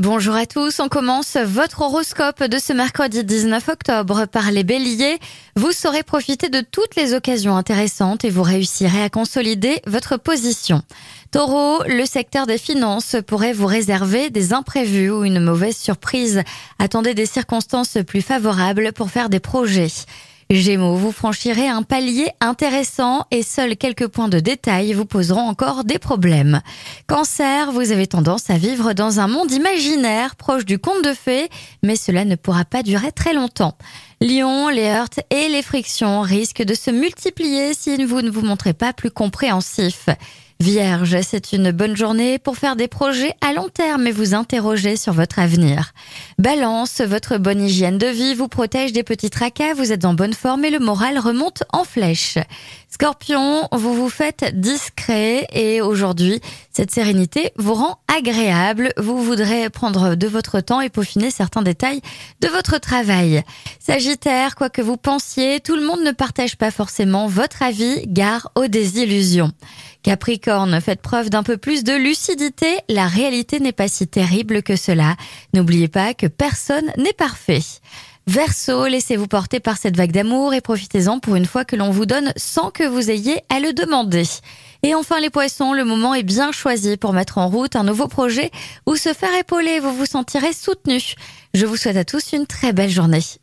Bonjour à tous, on commence votre horoscope de ce mercredi 19 octobre par les béliers. Vous saurez profiter de toutes les occasions intéressantes et vous réussirez à consolider votre position. Taureau, le secteur des finances pourrait vous réserver des imprévus ou une mauvaise surprise. Attendez des circonstances plus favorables pour faire des projets. Gémeaux, vous franchirez un palier intéressant et seuls quelques points de détail vous poseront encore des problèmes. Cancer, vous avez tendance à vivre dans un monde imaginaire proche du conte de fées, mais cela ne pourra pas durer très longtemps. Lion, les heurts et les frictions risquent de se multiplier si vous ne vous montrez pas plus compréhensif. Vierge, c'est une bonne journée pour faire des projets à long terme et vous interroger sur votre avenir. Balance, votre bonne hygiène de vie vous protège des petits tracas, vous êtes en bonne forme et le moral remonte en flèche. Scorpion, vous vous faites discret et aujourd'hui, cette sérénité vous rend agréable. Vous voudrez prendre de votre temps et peaufiner certains détails de votre travail. Sagittaire, quoi que vous pensiez, tout le monde ne partage pas forcément votre avis, gare aux désillusions. Capricorne, faites preuve d'un peu plus de lucidité, la réalité n'est pas si terrible que cela. N'oubliez pas que personne n'est parfait. Verseau, laissez-vous porter par cette vague d'amour et profitez-en pour une fois que l'on vous donne sans que vous ayez à le demander. Et enfin les poissons, le moment est bien choisi pour mettre en route un nouveau projet ou se faire épauler, vous vous sentirez soutenu. Je vous souhaite à tous une très belle journée.